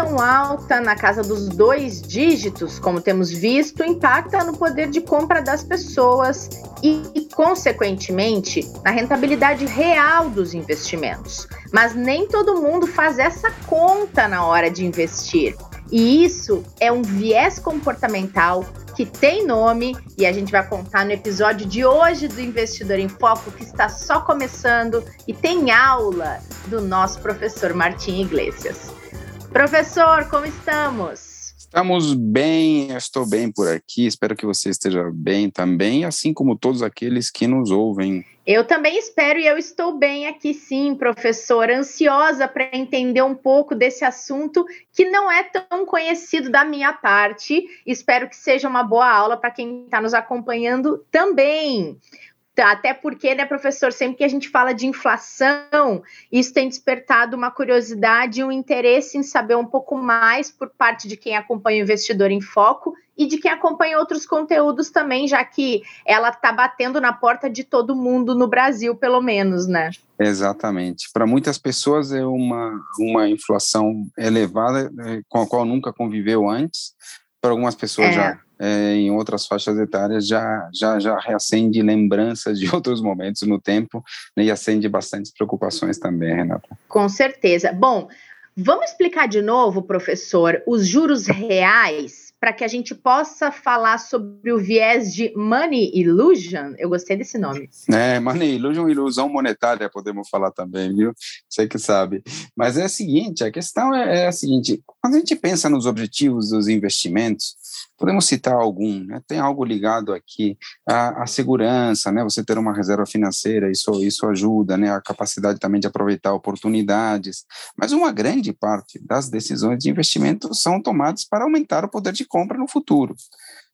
inflação alta na casa dos dois dígitos, como temos visto, impacta no poder de compra das pessoas e, consequentemente, na rentabilidade real dos investimentos. Mas nem todo mundo faz essa conta na hora de investir. E isso é um viés comportamental que tem nome e a gente vai contar no episódio de hoje do Investidor em Foco, que está só começando e tem aula do nosso professor Martim Iglesias. Professor, como estamos? Estamos bem, estou bem por aqui, espero que você esteja bem também, assim como todos aqueles que nos ouvem. Eu também espero e eu estou bem aqui sim, professor, ansiosa para entender um pouco desse assunto que não é tão conhecido da minha parte. Espero que seja uma boa aula para quem está nos acompanhando também. Até porque, né, professor, sempre que a gente fala de inflação, isso tem despertado uma curiosidade e um interesse em saber um pouco mais por parte de quem acompanha o Investidor em Foco e de quem acompanha outros conteúdos também, já que ela está batendo na porta de todo mundo no Brasil, pelo menos, né? Exatamente. Para muitas pessoas é uma, uma inflação elevada né, com a qual nunca conviveu antes. Para algumas pessoas é. já é, em outras faixas etárias já, já, já reacende lembranças de outros momentos no tempo né, e acende bastantes preocupações também, Renata. Com certeza. Bom, vamos explicar de novo, professor, os juros reais para que a gente possa falar sobre o viés de Money Illusion. Eu gostei desse nome. É, Money Illusion, ilusão monetária, podemos falar também, viu? Você que sabe. Mas é a seguinte, a questão é, é a seguinte, quando a gente pensa nos objetivos dos investimentos, Podemos citar algum, né? Tem algo ligado aqui à, à, segurança, né? Você ter uma reserva financeira, isso, isso ajuda, né? A capacidade também de aproveitar oportunidades. Mas uma grande parte das decisões de investimento são tomadas para aumentar o poder de compra no futuro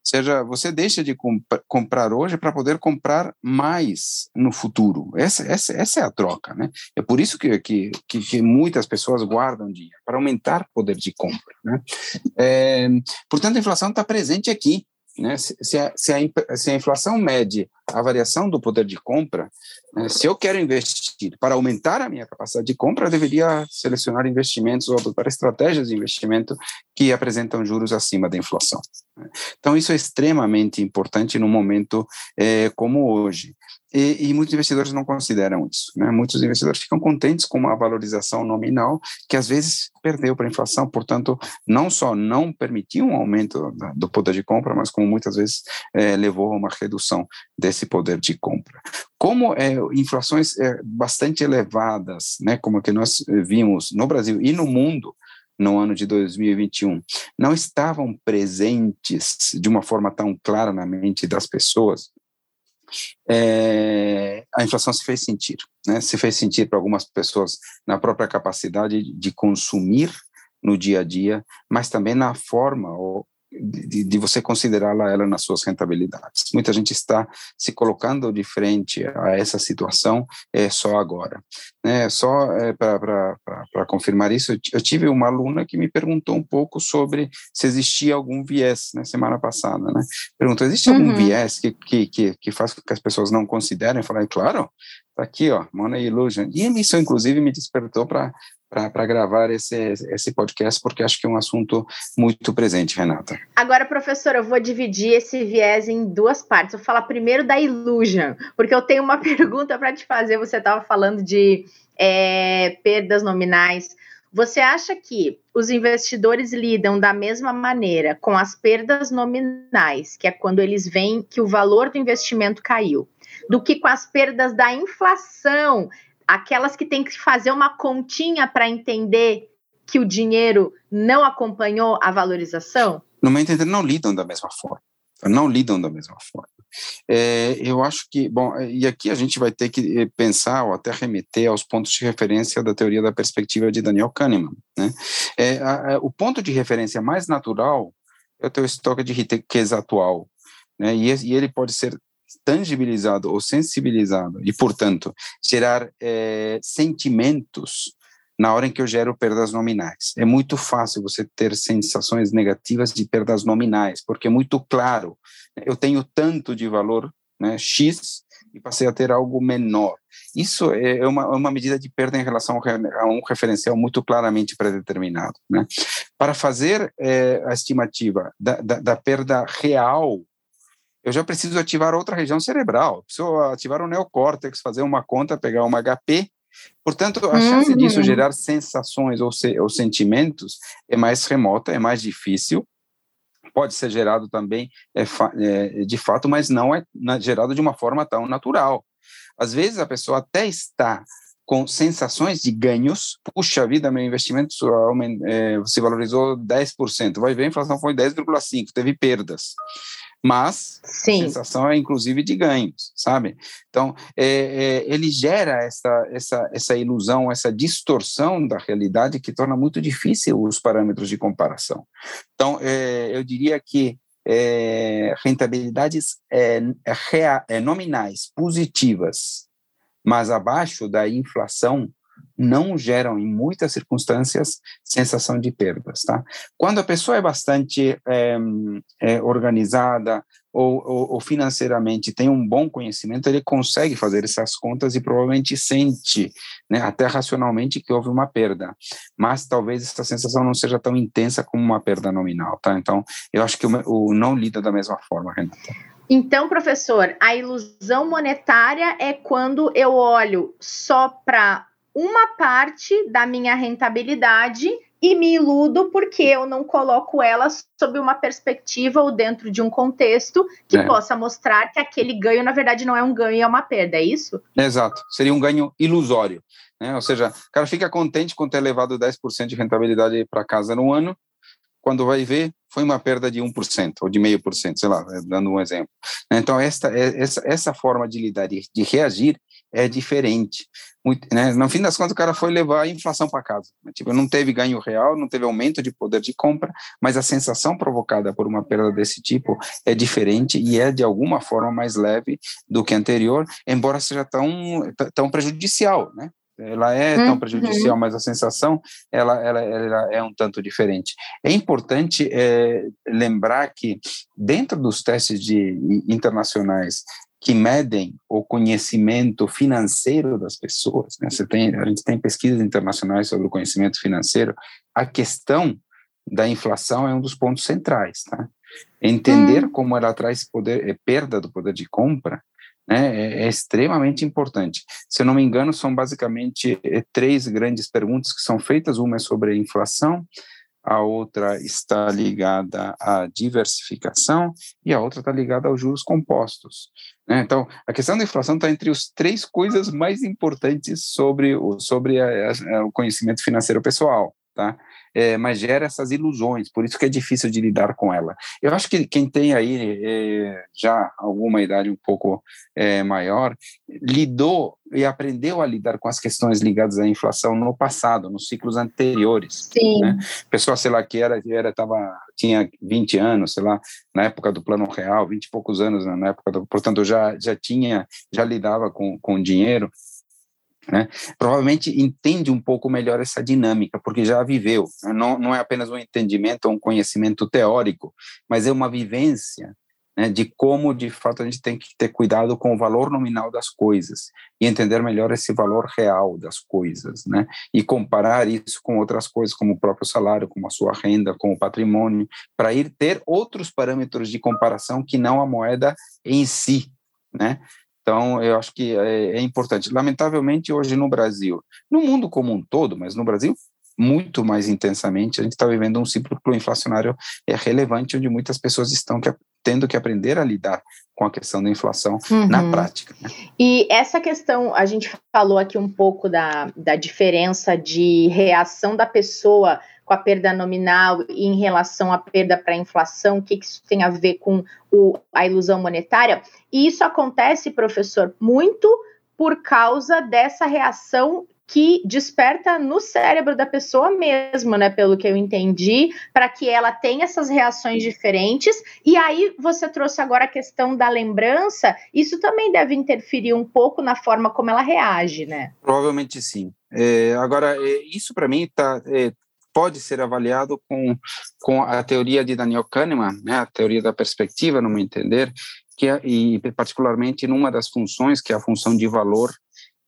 seja, você deixa de comp comprar hoje para poder comprar mais no futuro. Essa, essa, essa é a troca, né? É por isso que, que, que, que muitas pessoas guardam dinheiro, para aumentar o poder de compra, né? É, portanto, a inflação está presente aqui, né? Se, a, se, a, se a inflação mede a variação do poder de compra, né? se eu quero investir para aumentar a minha capacidade de compra, eu deveria selecionar investimentos ou adotar estratégias de investimento que apresentam juros acima da inflação. Né? Então, isso é extremamente importante num momento é, como hoje. E, e, muitos investidores não consideram isso. Né? Muitos investidores ficam contentes com uma valorização nominal que às vezes perdeu para a inflação, portanto, não só não permitiu um aumento do poder de compra, mas como muitas vezes é, levou a uma redução desse poder de compra. Como é, inflações é, bastante elevadas, né, como que nós vimos no Brasil e no mundo, no ano de 2021 não estavam presentes de uma forma tão clara na mente das pessoas, é, a inflação se fez sentir, né? Se fez sentir para algumas pessoas na própria capacidade de consumir no dia a dia, mas também na forma de, de você considerá-la ela nas suas rentabilidades. Muita gente está se colocando de frente a essa situação é, só agora. Né? Só é, para confirmar isso, eu tive uma aluna que me perguntou um pouco sobre se existia algum viés na né, semana passada. Né? Perguntou: existe algum uhum. viés que, que, que, que faz com que as pessoas não considerem? Eu falei: claro, Está aqui, ó, Money Illusion. E isso, inclusive, me despertou para para gravar esse, esse podcast, porque acho que é um assunto muito presente, Renata. Agora, professor, eu vou dividir esse viés em duas partes. Eu vou falar primeiro da Illusion, porque eu tenho uma pergunta para te fazer. Você estava falando de é, perdas nominais. Você acha que os investidores lidam da mesma maneira com as perdas nominais, que é quando eles veem que o valor do investimento caiu, do que com as perdas da inflação, aquelas que têm que fazer uma continha para entender que o dinheiro não acompanhou a valorização? No meu entender, não lidam da mesma forma. Não lidam da mesma forma. É, eu acho que, bom, e aqui a gente vai ter que eh, pensar ou até remeter aos pontos de referência da teoria da perspectiva de Daniel Kahneman. Né? É, a, a, o ponto de referência mais natural é o teu estoque de riqueza atual. Né? E, e ele pode ser tangibilizado ou sensibilizado e, portanto, gerar é, sentimentos na hora em que eu gero perdas nominais. É muito fácil você ter sensações negativas de perdas nominais, porque é muito claro, eu tenho tanto de valor né, X e passei a ter algo menor. Isso é, é uma, é uma medida de perda em relação a um referencial muito claramente predeterminado. Né? Para fazer é, a estimativa da, da, da, perda real, eu já preciso ativar outra região cerebral, preciso ativar o neocórtex, fazer uma conta, pegar uma HP. Portanto, a chance uhum. disso gerar sensações ou, se, ou sentimentos é mais remota, é mais difícil, pode ser gerado também é, é, de fato, mas não é gerado de uma forma tão natural. Às vezes a pessoa até está com sensações de ganhos, puxa vida, meu investimento é, se valorizou 10%, vai ver, a inflação foi 10,5%, teve perdas mas Sim. a sensação é inclusive de ganhos, sabe? Então, é, é, ele gera essa, essa, essa ilusão, essa distorção da realidade que torna muito difícil os parâmetros de comparação. Então, é, eu diria que é, rentabilidades é, é, nominais positivas, mas abaixo da inflação, não geram, em muitas circunstâncias, sensação de perdas. Tá? Quando a pessoa é bastante é, é, organizada ou, ou, ou, financeiramente tem um bom conhecimento, ele consegue fazer essas contas e provavelmente sente, né, até racionalmente, que houve uma perda. Mas talvez essa sensação não seja tão intensa como uma perda nominal. Tá? Então, eu acho que o, o não lida da mesma forma, Renata. Então, professor, a ilusão monetária é quando eu olho só para uma parte da minha rentabilidade e me iludo porque eu não coloco ela sob uma perspectiva ou dentro de um contexto que é. possa mostrar que aquele ganho, na verdade, não é um ganho, é uma perda, é isso? Exato, seria um ganho ilusório. Né? Ou seja, o cara fica contente com ter levado 10% de rentabilidade para casa no ano, quando vai ver, foi uma perda de 1% ou de meio por cento, sei lá, dando um exemplo. Então, esta, essa, essa forma de lidar, de, de reagir, é diferente. Muito, né? No fim das contas, o cara foi levar a inflação para casa. Tipo, não teve ganho real, não teve aumento de poder de compra, mas a sensação provocada por uma perda desse tipo é diferente e é de alguma forma mais leve do que anterior, embora seja tão, tão prejudicial, né? ela é tão uhum. prejudicial, mas a sensação ela, ela, ela, é um tanto diferente. É importante é, lembrar que dentro dos testes de, internacionais que medem o conhecimento financeiro das pessoas. Né? Você tem, a gente tem pesquisas internacionais sobre o conhecimento financeiro. A questão da inflação é um dos pontos centrais, tá? Entender hum. como ela traz poder, é, perda do poder de compra, né, é, é, extremamente importante. Se eu não me engano, são basicamente é, três grandes perguntas que são feitas. Uma é sobre a inflação, a outra está ligada à diversificação e a outra está ligada aos juros compostos. Né? Então, a questão da inflação está entre as três coisas mais importantes sobre o, sobre a, a, o conhecimento financeiro pessoal. Tá? é, mas gera essas ilusões, por isso que é difícil de lidar com ela. Eu acho que quem tem aí é, já alguma idade um pouco é, maior, lidou e aprendeu a lidar com as questões ligadas à inflação no passado, nos ciclos anteriores. Sim. Né? Pessoa, sei lá, que era, era tava, tinha 20 anos, sei lá, na época do Plano Real, 20 e poucos anos na época, do, portanto, já, já tinha, já lidava com, com dinheiro, né? Provavelmente entende um pouco melhor essa dinâmica, porque já viveu. Né? Não, não é apenas um entendimento ou um conhecimento teórico, mas é uma vivência né, de como, de fato, a gente tem que ter cuidado com o valor nominal das coisas e entender melhor esse valor real das coisas, né? E comparar isso com outras coisas, como o próprio salário, como a sua renda, com o patrimônio, para ir ter outros parâmetros de comparação que não a moeda em si, né? Então, eu acho que é, é, importante. Lamentavelmente, hoje no Brasil, no mundo como um todo, mas no Brasil muito mais intensamente, a gente está vivendo um ciclo inflacionário é relevante, onde muitas pessoas estão que, tendo que aprender a lidar com a questão da inflação uhum. na prática. Né? E essa questão, a gente falou aqui um pouco da, da diferença de reação da pessoa com a perda nominal e em relação à perda para a inflação, o que, que isso tem a ver com o, a ilusão monetária. E isso acontece, professor, muito por causa dessa reação que desperta no cérebro da pessoa mesmo, né? Pelo que eu entendi, para que ela tenha essas reações diferentes. E aí você trouxe agora a questão da lembrança. Isso também deve interferir um pouco na forma como ela reage, né? Provavelmente sim. É, agora, é, isso para mim está é, pode ser avaliado com, com a teoria de Daniel Kahneman, né, a teoria da perspectiva, no meu entender, que é, e particularmente numa das funções, que é a função de valor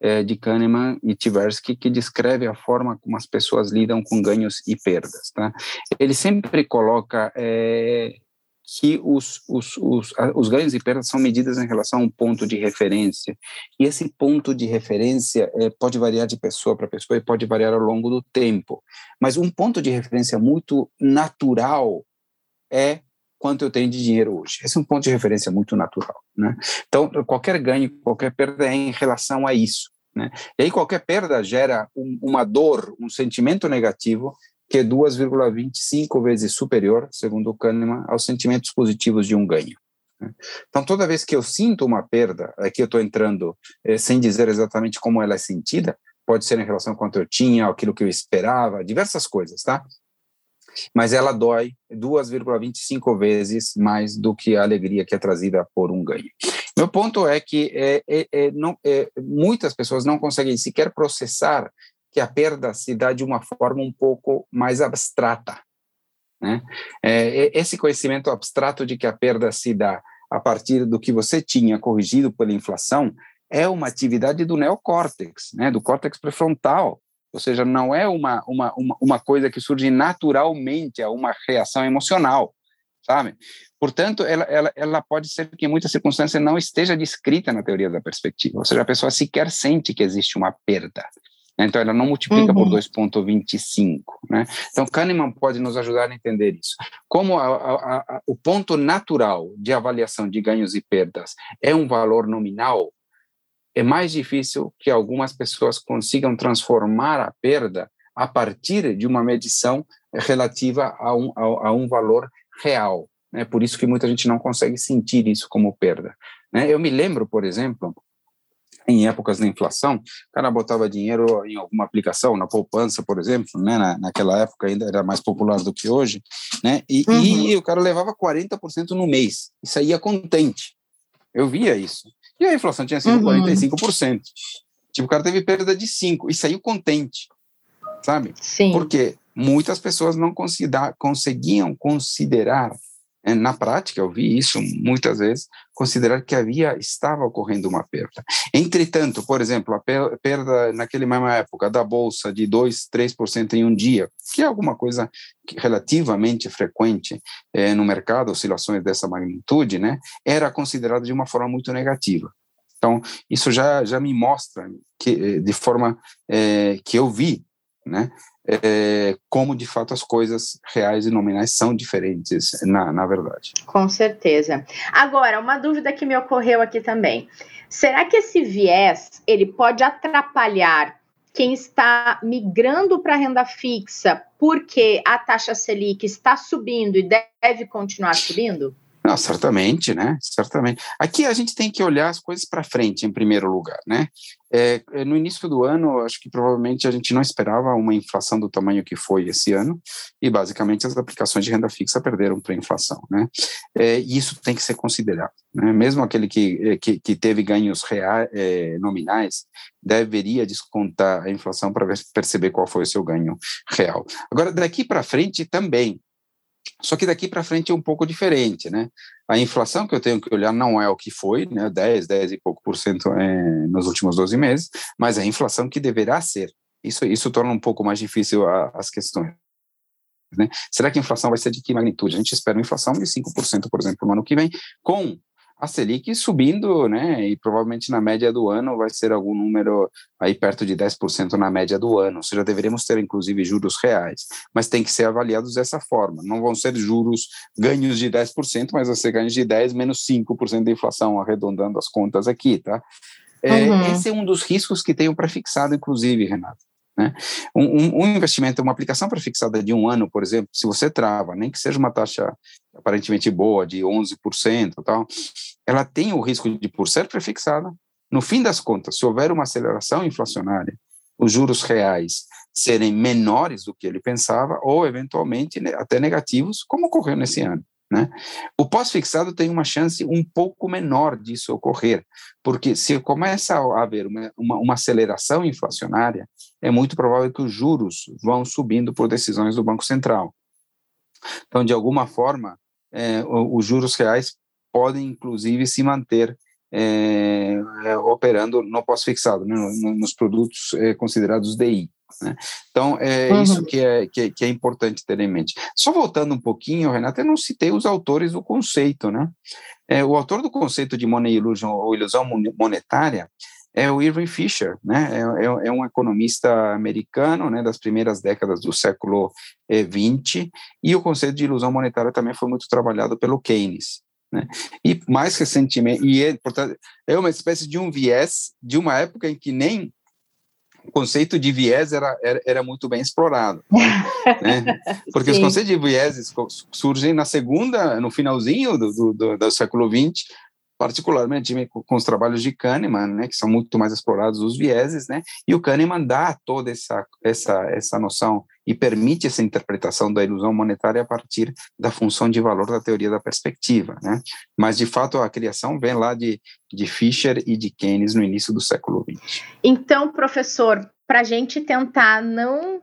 é, de Kahneman e Tversky, que descreve a forma como as pessoas lidam com ganhos e perdas. Tá? Ele sempre coloca é, que os, os, os, os ganhos e perdas são medidas em relação a um ponto de referência. E esse ponto de referência é, pode variar de pessoa para pessoa e pode variar ao longo do tempo. Mas um ponto de referência muito natural é quanto eu tenho de dinheiro hoje. Esse é um ponto de referência muito natural. Né? Então, qualquer ganho, qualquer perda é em relação a isso. Né? E aí, qualquer perda gera um, uma dor, um sentimento negativo que é 2,25 vezes superior, segundo Kahneman, aos sentimentos positivos de um ganho. Né? Então, toda vez que eu sinto uma perda, aqui eu estou entrando é, sem dizer exatamente como ela é sentida, pode ser em relação a quanto eu tinha, aquilo que eu esperava, diversas coisas, tá? Mas ela dói 2,25 vezes mais do que a alegria que é trazida por um ganho. Meu ponto é que é, é, é, não, é, muitas pessoas não conseguem sequer processar que a perda se dá de uma forma um pouco mais abstrata. Né? É, esse conhecimento abstrato de que a perda se dá a partir do que você tinha corrigido pela inflação é uma atividade do neocórtex, né, do córtex pré-frontal, ou seja, não é uma, uma, uma, uma coisa que surge naturalmente, é uma reação emocional, sabe? Portanto, ela, ela, ela pode ser que em muitas circunstâncias não esteja descrita na teoria da perspectiva, ou seja, a pessoa sequer sente que existe uma perda. Né? Então, ela não multiplica uhum. por 2,25. Né? Então, Kahneman pode nos ajudar a entender isso. Como a, a, a, o ponto natural de avaliação de ganhos e perdas é um valor nominal, é mais difícil que algumas pessoas consigam transformar a perda a partir de uma medição relativa a um, a, a um valor real. É né? por isso que muita gente não consegue sentir isso como perda. Né? Eu me lembro, por exemplo, em épocas da inflação, o cara botava dinheiro em alguma aplicação, na poupança, por exemplo, né, na, naquela época ainda era mais popular do que hoje, né, e, uhum. e o cara levava 40% no mês, e saía contente. Eu via isso. E a inflação tinha sido uhum. 45%. Tipo, o cara teve perda de 5% e saiu contente, sabe? Sim. Porque muitas pessoas não conseguiam considerar é, na prática, eu vi isso muitas vezes, considerar que havia, estava ocorrendo uma perda. Entretanto, por exemplo, a perda naquela mesma época da bolsa de 2, 3% em um dia, que é alguma coisa relativamente frequente é, no mercado, oscilações dessa magnitude, né, era considerada de uma forma muito negativa. Então, isso já, já me mostra que, de forma é, que eu vi, né, é, como de fato as coisas reais e nominais são diferentes, na, na verdade. Com certeza. Agora, uma dúvida que me ocorreu aqui também. Será que esse viés ele pode atrapalhar quem está migrando para renda fixa porque a taxa Selic está subindo e deve continuar subindo? Não, certamente, né? Certamente. Aqui a gente tem que olhar as coisas para frente, em primeiro lugar, né? É, é, no início do ano, acho que provavelmente a gente não esperava uma inflação do tamanho que foi esse ano, e basicamente as aplicações de renda fixa perderam para a inflação, né? É, isso tem que ser considerado, né? Mesmo aquele que, é, que, que teve ganhos reais, é, nominais, deveria descontar a inflação para perceber qual foi o seu ganho real. Agora, daqui para frente também, só que daqui para frente é um pouco diferente, né? A inflação que eu tenho que olhar não é o que foi, né? 10, 10 e pouco por cento é, nos últimos 12 meses, mas é a inflação que deverá ser. Isso, isso torna um pouco mais difícil a, as questões. Né? Será que a inflação vai ser de que magnitude? A gente espera uma inflação de 5%, por exemplo, no ano que vem, com a Selic subindo, né, e provavelmente na média do ano vai ser algum número aí perto de 10% na média do ano, ou seja, deveremos ter inclusive juros reais, mas tem que ser avaliados dessa forma, não vão ser juros ganhos de 10%, mas vão ser ganhos de 10 menos 5% da inflação, arredondando as contas aqui, tá? É, uhum. Esse é um dos riscos que tenho prefixado, inclusive, Renato. Né? Um, um, investimento, uma aplicação prefixada de um ano, por exemplo, se você trava, nem que seja uma taxa aparentemente boa, de 11%, tal, ela tem o risco de, por ser prefixada, no fim das contas, se houver uma aceleração inflacionária, os juros reais serem menores do que ele pensava, ou eventualmente até negativos, como ocorreu nesse ano. Né? O pós-fixado tem uma chance um pouco menor disso ocorrer, porque se começa a haver uma, uma, uma aceleração inflacionária, é muito provável que os juros vão subindo por decisões do Banco Central. Então, de alguma forma, é, os juros reais podem, inclusive, se manter é, é, operando no pós-fixado, né, nos produtos é, considerados DI. Né? Então, é uhum. isso que é, que que, é, importante ter em mente. Só voltando um pouquinho, Renata, eu não citei os autores do conceito. Né? É, o autor do conceito de money illusion ou ilusão monetária é o Irving Fisher, né? É, é, é, um economista americano, né, das primeiras décadas do século XX, eh, e o conceito de ilusão monetária também foi muito trabalhado pelo Keynes. Né? E mais recentemente, e é, portanto, é uma espécie de um viés de uma época em que nem o conceito de viés era, era, era muito bem explorado, né? porque os conceitos de vieses surgem na segunda, no finalzinho do, do, do século XX, particularmente com os trabalhos de Kahneman, né, que são muito mais explorados os vieses, né, e o Kahneman dá toda essa, essa, essa noção e permite essa interpretação da ilusão monetária a partir da função de valor da teoria da perspectiva, né, mas de fato a criação vem lá de, de Fischer e de Keynes no início do século XX. Então, professor, para a gente tentar não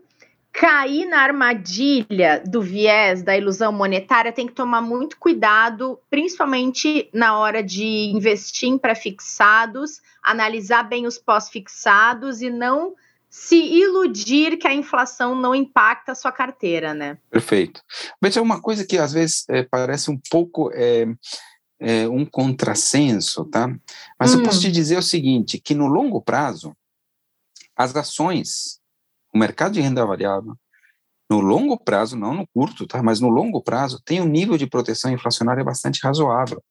cair na armadilha do viés da ilusão monetária tem que tomar muito cuidado, principalmente na hora de investir em pré-fixados, analisar bem os pós-fixados e não se iludir que a inflação não impacta a sua carteira, né? Perfeito. Mas é uma coisa que às vezes é, parece um pouco é, é, um contrassenso, tá? Mas hum. eu posso hum. te dizer o seguinte, que no longo prazo, as ações o mercado de renda variável, no longo prazo, não no curto, tá? mas no longo prazo, tem um nível de proteção inflacionária bastante razoável.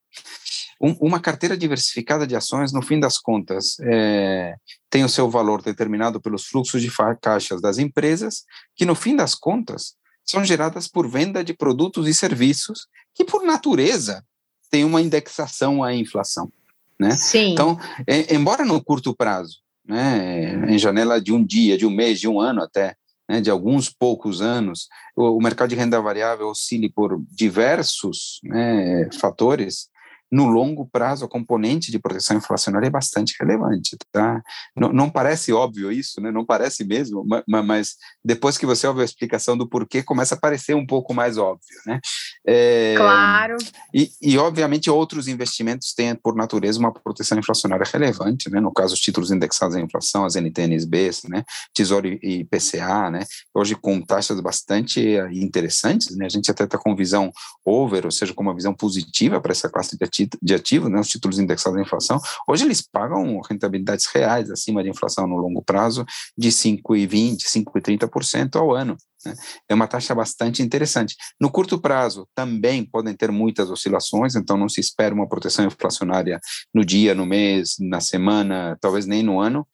Um, uma carteira diversificada de ações, no fim das contas, é, tem o seu valor determinado pelos fluxos de caixas das empresas, que no fim das contas são geradas por venda de produtos e serviços que, por natureza, tem uma indexação à inflação. Né? Sim. Então, é, embora no curto prazo né, em janela de um dia, de um mês, de um ano até, né, de alguns poucos anos, o, o, mercado de renda variável oscile por diversos né, fatores, no longo prazo, a componente de proteção inflacionária é bastante relevante, tá? Não, não parece óbvio isso, né? Não parece mesmo, mas, mas, depois que você ouve a explicação do porquê, começa a parecer um pouco mais óbvio, né? É, claro. E, e, obviamente, outros investimentos têm, por natureza, uma proteção inflacionária relevante, né? No caso, os títulos indexados à inflação, as NTNBs, né? Tesouro e PCA, né? Hoje, com taxas bastante interessantes, né? A gente até está com visão over, ou seja, com uma visão positiva para essa classe de ativos de ativo, né, os títulos indexados à inflação, hoje eles pagam rentabilidades reais acima de inflação no longo prazo de 5,20%, 5,30% ao ano. Né? É uma taxa bastante interessante. No curto prazo, também podem ter muitas oscilações, então não se espera uma proteção inflacionária no dia, no mês, na semana, talvez nem no ano,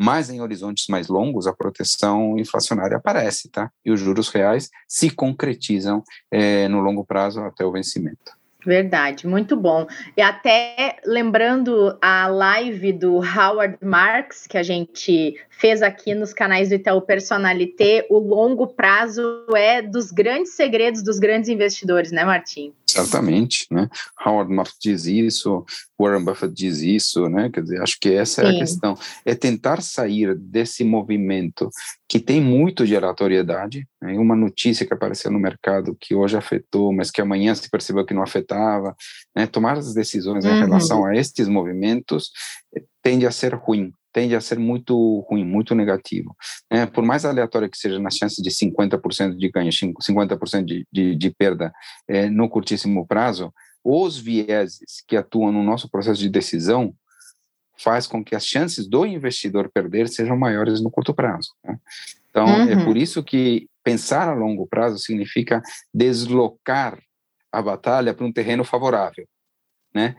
mas em horizontes mais longos a proteção inflacionária aparece, tá? E os juros reais se concretizam é, no longo prazo até o vencimento. Verdade, muito bom. E até lembrando a live do Howard Marks, que a gente fez aqui nos canais do Itaú Personalité, o longo prazo é dos grandes segredos dos grandes investidores, né, Martim? Certamente, né? Howard Marks diz isso, Warren Buffett diz isso, né? Quer dizer, acho que essa Sim. é a questão, é tentar sair desse movimento que tem muito de aleatoriedade, né? uma notícia que apareceu no mercado que hoje afetou, mas que amanhã se percebeu que não afetava, né? Tomar as decisões uhum. em relação a estes movimentos eh, tende a ser ruim, tende a ser muito ruim, muito negativo. É, por mais aleatório que seja na chance de 50% de ganho, 50% de, de, de perda é, no curtíssimo prazo, os vieses que atuam no nosso processo de decisão faz com que as chances do investidor perder sejam maiores no curto prazo. Né? Então, é uhum. é por isso que pensar a longo prazo significa deslocar a batalha para um terreno favorável, né?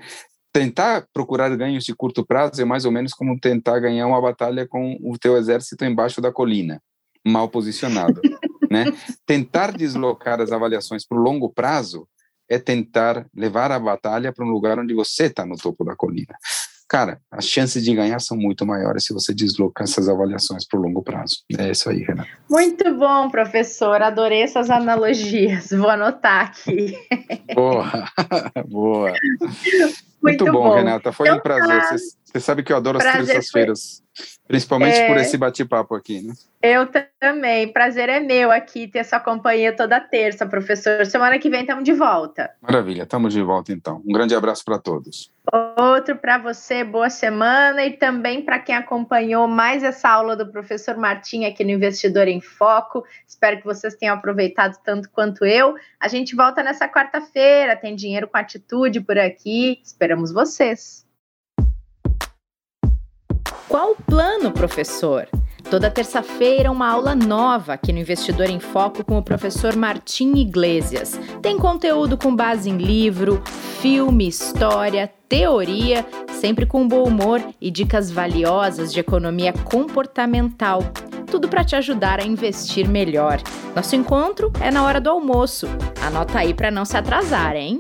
Tentar procurar ganhos de curto prazo é mais ou menos como tentar ganhar uma batalha com o teu exército embaixo da colina, mal posicionado, né? Tentar deslocar as avaliações para o longo prazo é tentar levar a batalha para um lugar onde você está no topo da colina. Cara, as chances de ganhar são muito maiores se você deslocar essas avaliações para o longo prazo. É isso aí, Renato. Muito bom, professor. Adorei essas analogias. Vou anotar aqui. Boa, boa. Muito, Muito bom, bom, Renata. Foi então, um prazer. Tá. Você, sabe que eu adoro Prazer as terças-feiras. Principalmente é... por esse bate-papo aqui, né? Eu também. Prazer é meu aqui ter sua companhia toda terça, professor. Semana que vem estamos de volta. Maravilha, estamos de volta então. Um grande abraço para todos. Outro para você, boa semana e também para quem acompanhou mais essa aula do professor Martim aqui no Investidor em Foco. Espero que vocês tenham aproveitado tanto quanto eu. A gente volta nessa quarta-feira. Tem dinheiro com atitude por aqui. Esperamos vocês. Qual o plano, professor? Toda terça-feira, uma aula nova aqui no Investidor em Foco com o professor Martim Iglesias. Tem conteúdo com base em livro, filme, história, teoria, sempre com bom humor e dicas valiosas de economia comportamental. Tudo para te ajudar a investir melhor. Nosso encontro é na hora do almoço. Anota aí para não se atrasar, hein?